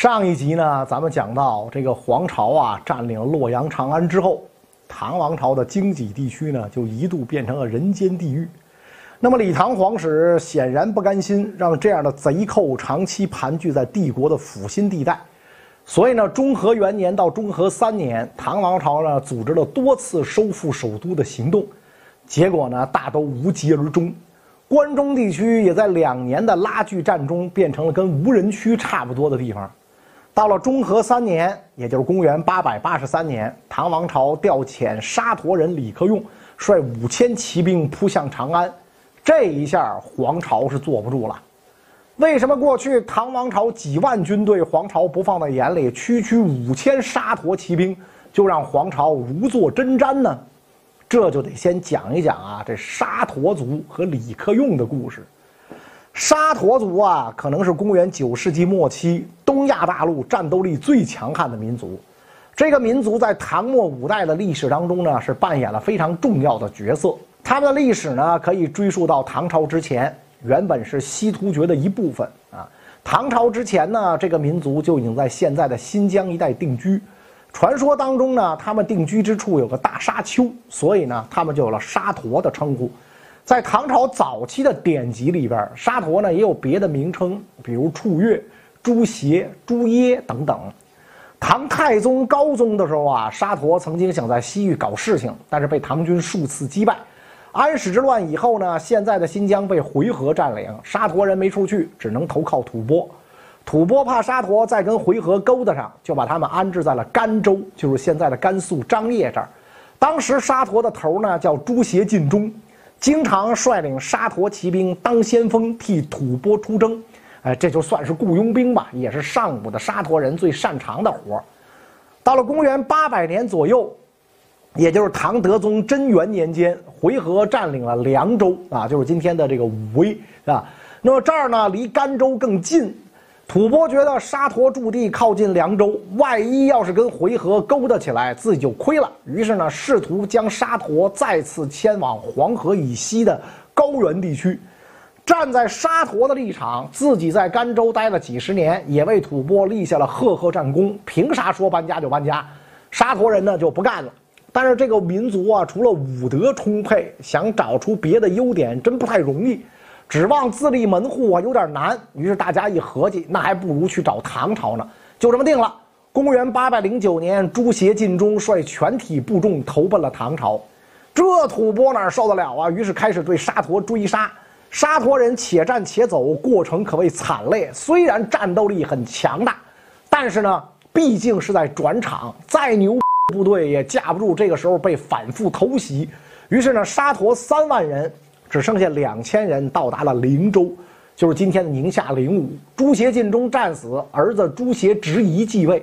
上一集呢，咱们讲到这个黄巢啊占领洛阳、长安之后，唐王朝的经济地区呢就一度变成了人间地狱。那么李唐皇室显然不甘心让这样的贼寇长期盘踞在帝国的腹心地带，所以呢，中和元年到中和三年，唐王朝呢组织了多次收复首都的行动，结果呢大都无疾而终。关中地区也在两年的拉锯战中变成了跟无人区差不多的地方。到了中和三年，也就是公元八百八十三年，唐王朝调遣沙陀人李克用率五千骑兵扑向长安，这一下黄巢是坐不住了。为什么过去唐王朝几万军队，黄巢不放在眼里，区区五千沙陀骑兵就让黄巢如坐针毡呢？这就得先讲一讲啊，这沙陀族和李克用的故事。沙陀族啊，可能是公元九世纪末期东亚大陆战斗力最强悍的民族。这个民族在唐末五代的历史当中呢，是扮演了非常重要的角色。他们的历史呢，可以追溯到唐朝之前，原本是西突厥的一部分啊。唐朝之前呢，这个民族就已经在现在的新疆一带定居。传说当中呢，他们定居之处有个大沙丘，所以呢，他们就有了沙陀的称呼。在唐朝早期的典籍里边，沙陀呢也有别的名称，比如处月、朱邪、朱耶等等。唐太宗高宗的时候啊，沙陀曾经想在西域搞事情，但是被唐军数次击败。安史之乱以后呢，现在的新疆被回纥占领，沙陀人没处去，只能投靠吐蕃。吐蕃怕沙陀再跟回纥勾搭上，就把他们安置在了甘州，就是现在的甘肃张掖这儿。当时沙陀的头呢叫朱邪进忠。经常率领沙陀骑兵当先锋，替吐蕃出征，哎，这就算是雇佣兵吧，也是上古的沙陀人最擅长的活到了公元八百年左右，也就是唐德宗贞元年间，回纥占领了凉州啊，就是今天的这个武威，是吧？那么这儿呢，离甘州更近。吐蕃觉得沙陀驻地靠近凉州，万一要是跟回纥勾搭起来，自己就亏了。于是呢，试图将沙陀再次迁往黄河以西的高原地区。站在沙陀的立场，自己在甘州待了几十年，也为吐蕃立下了赫赫战功。凭啥说搬家就搬家？沙陀人呢就不干了。但是这个民族啊，除了武德充沛，想找出别的优点真不太容易。指望自立门户啊，有点难。于是大家一合计，那还不如去找唐朝呢。就这么定了。公元八百零九年，朱邪进忠率全体部众投奔了唐朝。这吐蕃哪受得了啊？于是开始对沙陀追杀。沙陀人且战且走，过程可谓惨烈。虽然战斗力很强大，但是呢，毕竟是在转场，再牛部队也架不住这个时候被反复偷袭。于是呢，沙陀三万人。只剩下两千人到达了灵州，就是今天的宁夏灵武。朱邪进忠战死，儿子朱邪执遗继位。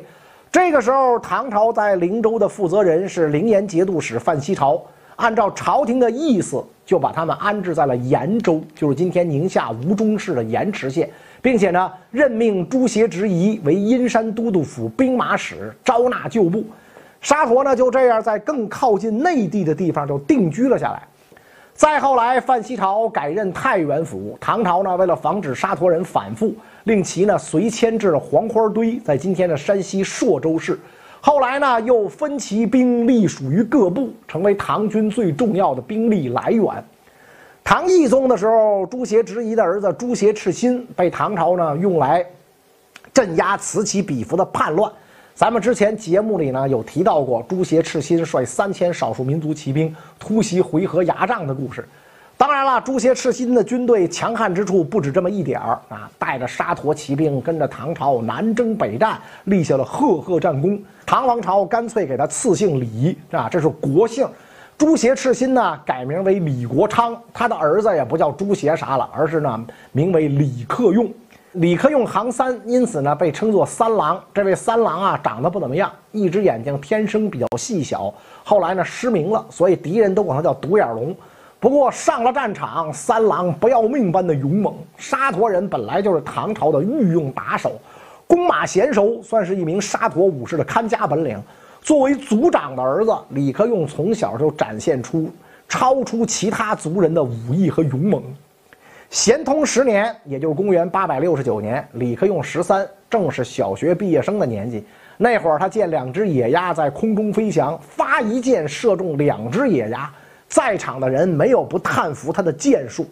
这个时候，唐朝在灵州的负责人是灵岩节度使范希朝，按照朝廷的意思，就把他们安置在了延州，就是今天宁夏吴忠市的盐池县，并且呢，任命朱邪执遗为阴山都督府兵马使，招纳旧部。沙陀呢，就这样在更靠近内地的地方就定居了下来。再后来，范希朝改任太原府。唐朝呢，为了防止沙陀人反复，令其呢随迁至黄花堆，在今天的山西朔州市。后来呢，又分其兵隶属于各部，成为唐军最重要的兵力来源。唐懿宗的时候，朱邪执遗的儿子朱邪赤心被唐朝呢用来镇压此起彼伏的叛乱。咱们之前节目里呢有提到过朱邪赤心率三千少数民族骑兵突袭回纥牙帐的故事。当然了，朱邪赤心的军队强悍之处不止这么一点儿啊！带着沙陀骑兵跟着唐朝南征北战，立下了赫赫战功。唐王朝干脆给他赐姓李啊，这是国姓。朱邪赤心呢改名为李国昌，他的儿子也不叫朱邪啥了，而是呢名为李克用。李克用行三，因此呢被称作三郎。这位三郎啊，长得不怎么样，一只眼睛天生比较细小，后来呢失明了，所以敌人都管他叫独眼龙。不过上了战场，三郎不要命般的勇猛。沙陀人本来就是唐朝的御用打手，弓马娴熟，算是一名沙陀武士的看家本领。作为族长的儿子，李克用从小就展现出超出其他族人的武艺和勇猛。咸通十年，也就是公元八百六十九年，李克用十三，正是小学毕业生的年纪。那会儿他见两只野鸭在空中飞翔，发一箭射中两只野鸭，在场的人没有不叹服他的箭术。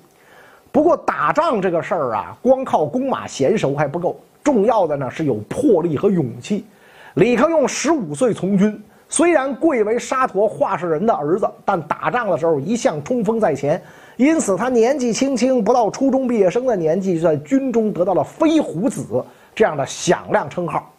不过打仗这个事儿啊，光靠弓马娴熟还不够，重要的呢是有魄力和勇气。李克用十五岁从军，虽然贵为沙陀化氏人的儿子，但打仗的时候一向冲锋在前，因此他年纪轻轻，不到初中毕业生的年纪，就在军中得到了“飞虎子”这样的响亮称号。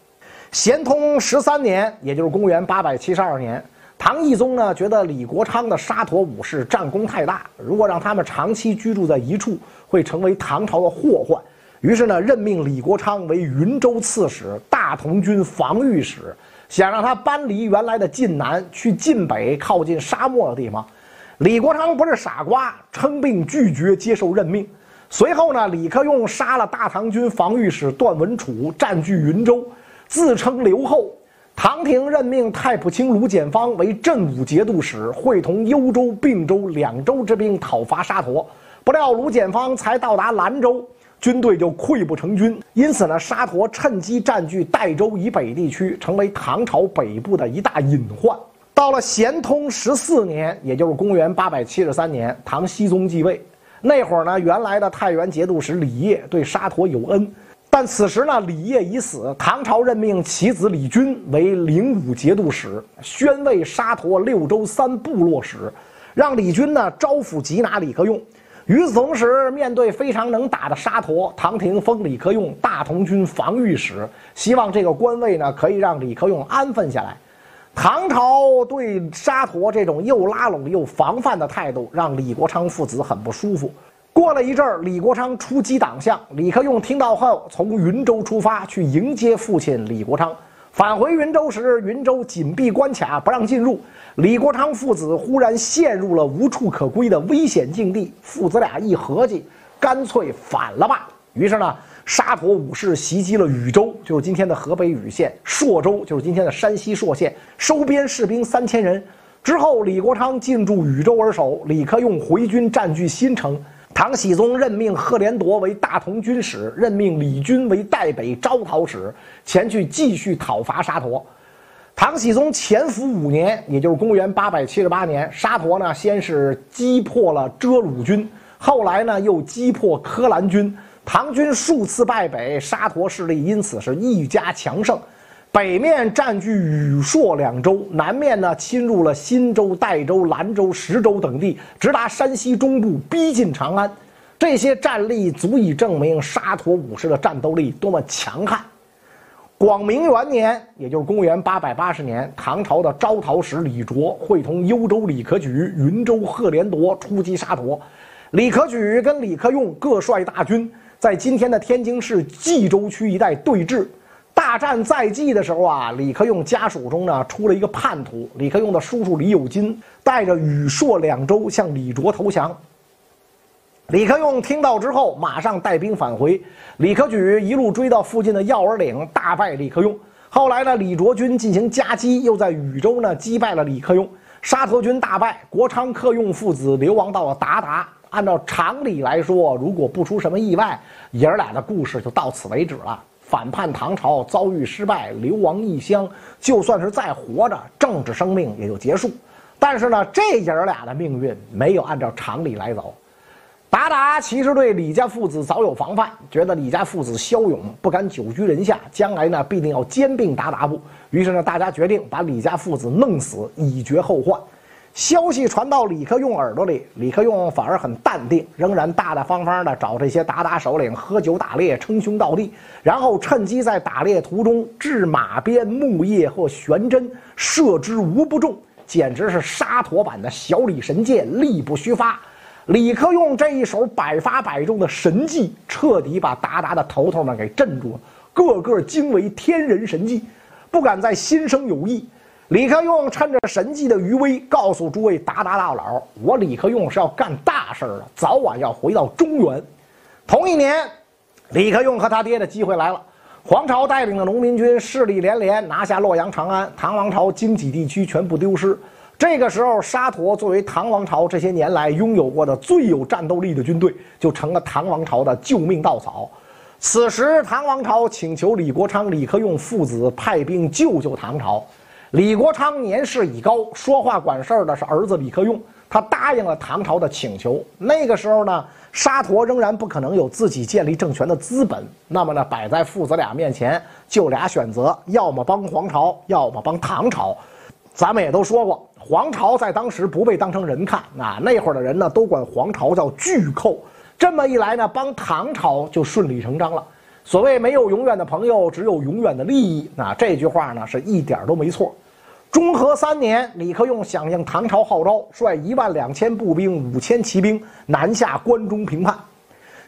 咸通十三年，也就是公元八百七十二年，唐懿宗呢觉得李国昌的沙陀武士战功太大，如果让他们长期居住在一处，会成为唐朝的祸患。于是呢，任命李国昌为云州刺史、大同军防御使，想让他搬离原来的晋南，去晋北靠近沙漠的地方。李国昌不是傻瓜，称病拒绝接受任命。随后呢，李克用杀了大唐军防御使段文楚，占据云州。自称刘后，唐廷任命太仆卿卢简方为镇武节度使，会同幽州、并州两州之兵讨伐沙陀。不料卢简方才到达兰州，军队就溃不成军。因此呢，沙陀趁机占据代州以北地区，成为唐朝北部的一大隐患。到了咸通十四年，也就是公元八百七十三年，唐僖宗继位。那会儿呢，原来的太原节度使李业对沙陀有恩。但此时呢，李业已死，唐朝任命其子李军为灵武节度使，宣慰沙陀六州三部落使，让李军呢招抚缉拿李克用。与此同时，面对非常能打的沙陀，唐廷封李克用大同军防御使，希望这个官位呢可以让李克用安分下来。唐朝对沙陀这种又拉拢又防范的态度，让李国昌父子很不舒服。过了一阵儿，李国昌出击党项，李克用听到后，从云州出发去迎接父亲李国昌。返回云州时，云州紧闭关卡，不让进入。李国昌父子忽然陷入了无处可归的危险境地，父子俩一合计，干脆反了吧。于是呢，沙陀武士袭击了禹州，就是今天的河北禹县；朔州，就是今天的山西朔县，收编士兵三千人。之后，李国昌进驻禹州而守，李克用回军占据新城。唐僖宗任命赫连铎为大同军使，任命李军为代北招讨使，前去继续讨伐沙陀。唐僖宗潜伏五年，也就是公元八百七十八年，沙陀呢先是击破了遮鲁军，后来呢又击破柯兰军，唐军数次败北，沙陀势力因此是愈加强盛。北面占据禹朔两州，南面呢侵入了新州、代州、兰州、石州等地，直达山西中部，逼近长安。这些战力足以证明沙陀武士的战斗力多么强悍。广明元年，也就是公元八百八十年，唐朝的招讨使李卓会同幽州李可举、云州赫连铎出击沙陀。李可举跟李克用各率大军，在今天的天津市蓟州区一带对峙。大战在即的时候啊，李克用家属中呢出了一个叛徒，李克用的叔叔李有金带着禹朔两州向李卓投降。李克用听到之后，马上带兵返回。李克举一路追到附近的药儿岭，大败李克用。后来呢，李卓军进行夹击，又在禹州呢击败了李克用。沙陀军大败，国昌、克用父子流亡到了鞑靼。按照常理来说，如果不出什么意外，爷儿俩的故事就到此为止了。反叛唐朝遭遇失败，流亡异乡，就算是再活着，政治生命也就结束。但是呢，这爷儿俩的命运没有按照常理来走。达达其实对李家父子早有防范，觉得李家父子骁勇，不敢久居人下，将来呢必定要兼并达达部。于是呢，大家决定把李家父子弄死，以绝后患。消息传到李克用耳朵里，李克用反而很淡定，仍然大大方方的找这些鞑靼首领喝酒打猎，称兄道弟，然后趁机在打猎途中掷马鞭、木叶或悬针，射之无不中，简直是沙陀版的小李神剑，力不虚发。李克用这一手百发百中的神技，彻底把鞑靼的头头们给镇住了，个个惊为天人神技，不敢再心生有意。李克用趁着神迹的余威，告诉诸位鞑靼大佬：“我李克用是要干大事的，早晚要回到中原。”同一年，李克用和他爹的机会来了。黄巢带领的农民军势力连连，拿下洛阳、长安，唐王朝经济地区全部丢失。这个时候，沙陀作为唐王朝这些年来拥有过的最有战斗力的军队，就成了唐王朝的救命稻草。此时，唐王朝请求李国昌、李克用父子派兵救救唐朝。李国昌年事已高，说话管事儿的是儿子李克用，他答应了唐朝的请求。那个时候呢，沙陀仍然不可能有自己建立政权的资本。那么呢，摆在父子俩面前就俩选择：要么帮皇朝，要么帮唐朝。咱们也都说过。皇朝在当时不被当成人看啊，那会儿的人呢都管皇朝叫巨寇。这么一来呢，帮唐朝就顺理成章了。所谓没有永远的朋友，只有永远的利益。那这句话呢是一点都没错。中和三年，李克用响应唐朝号召，率一万两千步兵、五千骑兵南下关中平叛。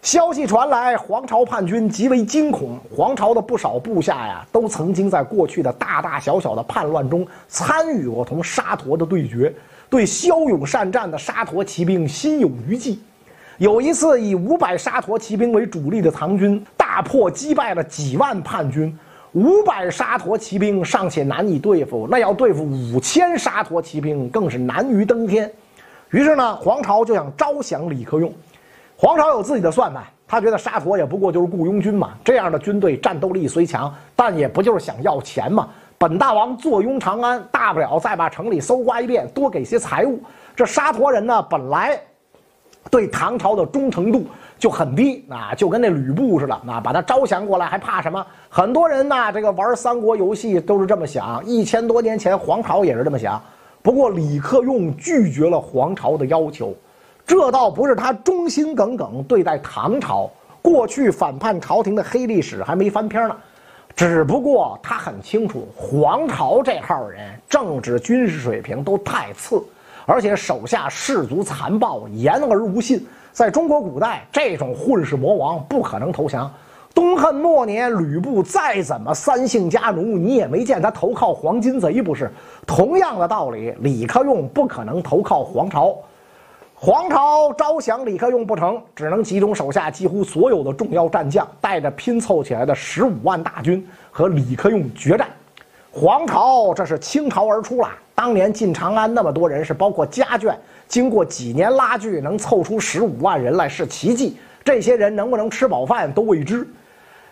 消息传来，黄巢叛军极为惊恐。黄巢的不少部下呀，都曾经在过去的大大小小的叛乱中参与过同沙陀的对决，对骁勇善战的沙陀骑兵心有余悸。有一次，以五百沙陀骑兵为主力的唐军大破击败了几万叛军，五百沙陀骑兵尚且难以对付，那要对付五千沙陀骑兵更是难于登天。于是呢，黄巢就想招降李克用。黄巢有自己的算盘，他觉得沙陀也不过就是雇佣军嘛，这样的军队战斗力虽强，但也不就是想要钱嘛。本大王坐拥长安，大不了再把城里搜刮一遍，多给些财物。这沙陀人呢，本来对唐朝的忠诚度就很低啊，就跟那吕布似的啊，把他招降过来还怕什么？很多人呢，这个玩三国游戏都是这么想，一千多年前黄巢也是这么想。不过李克用拒绝了黄巢的要求。这倒不是他忠心耿耿对待唐朝，过去反叛朝廷的黑历史还没翻篇呢。只不过他很清楚，黄巢这号人政治军事水平都太次，而且手下士卒残暴，言而无信。在中国古代，这种混世魔王不可能投降。东汉末年，吕布再怎么三姓家奴，你也没见他投靠黄巾贼，不是？同样的道理，李克用不可能投靠黄巢。黄巢招降李克用不成，只能集中手下几乎所有的重要战将，带着拼凑起来的十五万大军和李克用决战。黄巢这是倾巢而出了。当年进长安那么多人，是包括家眷，经过几年拉锯，能凑出十五万人来是奇迹。这些人能不能吃饱饭都未知。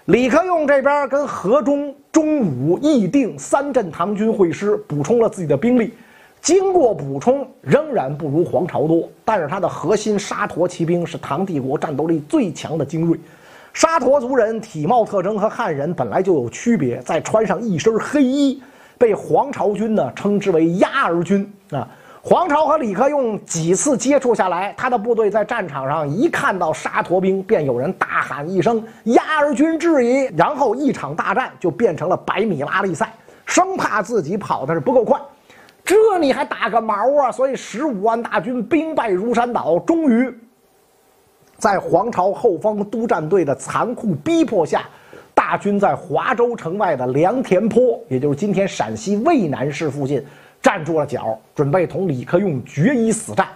李克用这边跟河中、中武、义定三镇唐军会师，补充了自己的兵力。经过补充，仍然不如黄巢多，但是他的核心沙陀骑兵是唐帝国战斗力最强的精锐。沙陀族人体貌特征和汉人本来就有区别，再穿上一身黑衣，被黄巢军呢称之为鸭儿军啊。黄巢和李克用几次接触下来，他的部队在战场上一看到沙陀兵，便有人大喊一声“鸭儿军质疑”，然后一场大战就变成了百米拉力赛，生怕自己跑的是不够快。这你还打个毛啊！所以十五万大军兵败如山倒，终于在黄巢后方督战队的残酷逼迫下，大军在华州城外的良田坡，也就是今天陕西渭南市附近站住了脚，准备同李克用决一死战。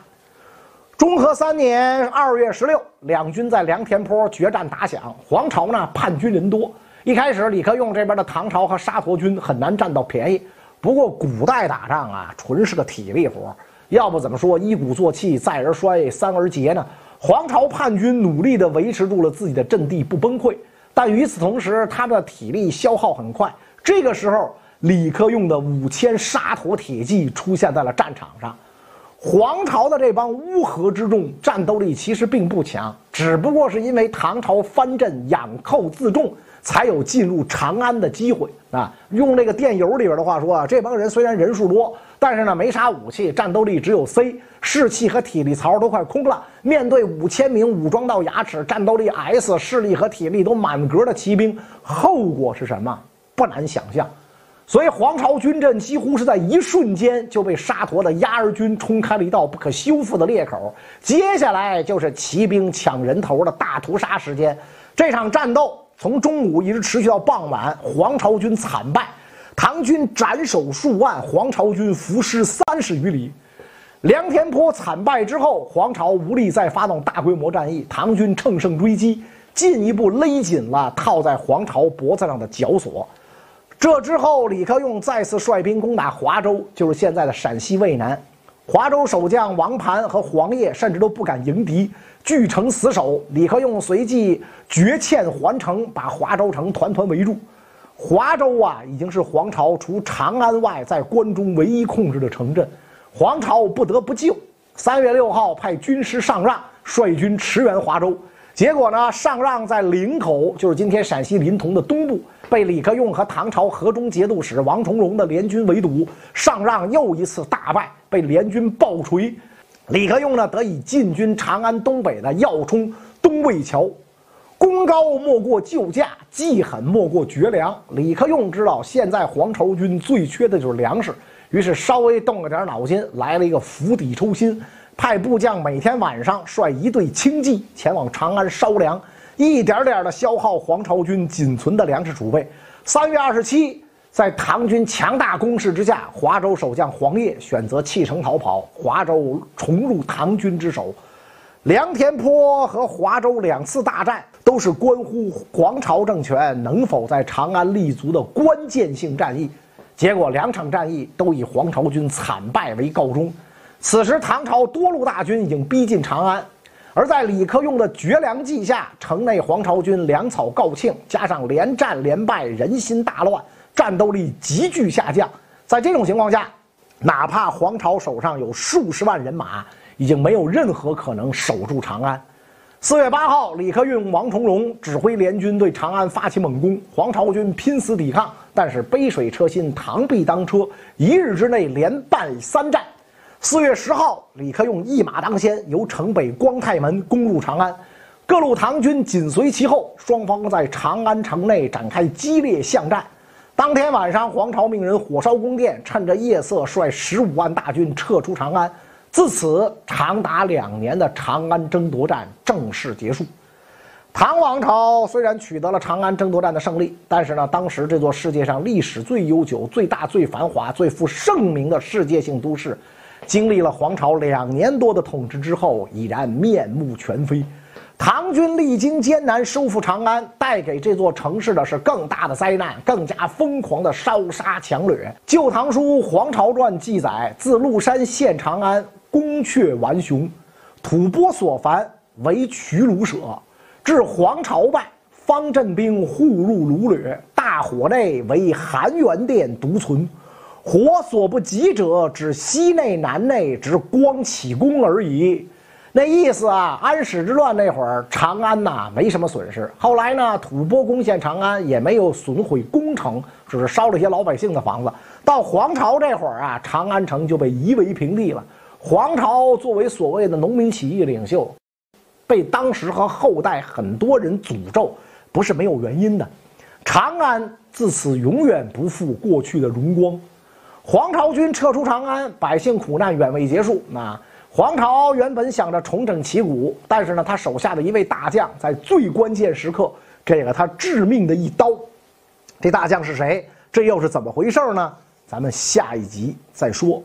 中和三年二月十六，两军在良田坡决战打响。黄巢呢，叛军人多，一开始李克用这边的唐朝和沙陀军很难占到便宜。不过古代打仗啊，纯是个体力活要不怎么说一鼓作气，再而衰，三而竭呢？黄巢叛军努力地维持住了自己的阵地，不崩溃。但与此同时，他的体力消耗很快。这个时候，李克用的五千沙陀铁骑出现在了战场上。黄巢的这帮乌合之众，战斗力其实并不强，只不过是因为唐朝藩镇养寇自重。才有进入长安的机会啊！用那个电邮里边的话说啊，这帮人虽然人数多，但是呢没啥武器，战斗力只有 C，士气和体力槽都快空了。面对五千名武装到牙齿、战斗力 S、势力和体力都满格的骑兵，后果是什么？不难想象。所以黄巢军阵几乎是在一瞬间就被沙陀的鸭儿军冲开了一道不可修复的裂口。接下来就是骑兵抢人头的大屠杀时间。这场战斗。从中午一直持续到傍晚，黄巢军惨败，唐军斩首数万，黄巢军伏尸三十余里。梁田坡惨败之后，黄巢无力再发动大规模战役，唐军乘胜追击，进一步勒紧了套在黄巢脖子上的绞索。这之后，李克用再次率兵攻打华州，就是现在的陕西渭南。华州守将王盘和黄业甚至都不敢迎敌，据城死守。李克用随即绝欠还城，把华州城团团围住。华州啊，已经是皇朝除长安外在关中唯一控制的城镇，皇朝不得不救。三月六号，派军师上让率军驰援华州。结果呢？上让在临口，就是今天陕西临潼的东部，被李克用和唐朝河中节度使王重荣的联军围堵。上让又一次大败，被联军暴锤。李克用呢，得以进军长安东北的要冲东魏桥。功高莫过救驾，计狠莫过绝粮。李克用知道现在黄巢军最缺的就是粮食，于是稍微动了点脑筋，来了一个釜底抽薪。派部将每天晚上率一队轻骑前往长安烧粮，一点点的消耗黄巢军仅存的粮食储备。三月二十七，在唐军强大攻势之下，华州守将黄业选择弃城逃跑，华州重入唐军之手。梁田坡和华州两次大战都是关乎黄巢政权能否在长安立足的关键性战役，结果两场战役都以黄巢军惨败为告终。此时，唐朝多路大军已经逼近长安，而在李克用的绝粮计下，城内黄巢军粮草告罄，加上连战连败，人心大乱，战斗力急剧下降。在这种情况下，哪怕黄巢手上有数十万人马，已经没有任何可能守住长安。四月八号，李克用、王重荣指挥联军对长安发起猛攻，黄巢军拼死抵抗，但是杯水车薪，螳臂当车，一日之内连败三战。四月十号，李克用一马当先，由城北光泰门攻入长安，各路唐军紧随其后，双方在长安城内展开激烈巷战。当天晚上，黄巢命人火烧宫殿，趁着夜色率十五万大军撤出长安。自此，长达两年的长安争夺战正式结束。唐王朝虽然取得了长安争夺战的胜利，但是呢，当时这座世界上历史最悠久、最大、最繁华、最负盛名的世界性都市。经历了黄巢两年多的统治之后，已然面目全非。唐军历经艰难收复长安，带给这座城市的是更大的灾难，更加疯狂的烧杀抢掠。《旧唐书·黄巢传》记载：自麓山陷长安，宫阙顽雄，吐蕃所烦，为取虏舍。至黄巢败，方阵兵护入掳掠，大火内为含元殿独存。火所不及者，指西内南内，只光启功而已。那意思啊，安史之乱那会儿，长安呐没什么损失。后来呢，吐蕃攻陷长安，也没有损毁宫城，只是烧了一些老百姓的房子。到黄巢这会儿啊，长安城就被夷为平地了。黄巢作为所谓的农民起义领袖，被当时和后代很多人诅咒，不是没有原因的。长安自此永远不复过去的荣光。黄巢军撤出长安，百姓苦难远未结束。那黄巢原本想着重整旗鼓，但是呢，他手下的一位大将在最关键时刻给了他致命的一刀。这大将是谁？这又是怎么回事呢？咱们下一集再说。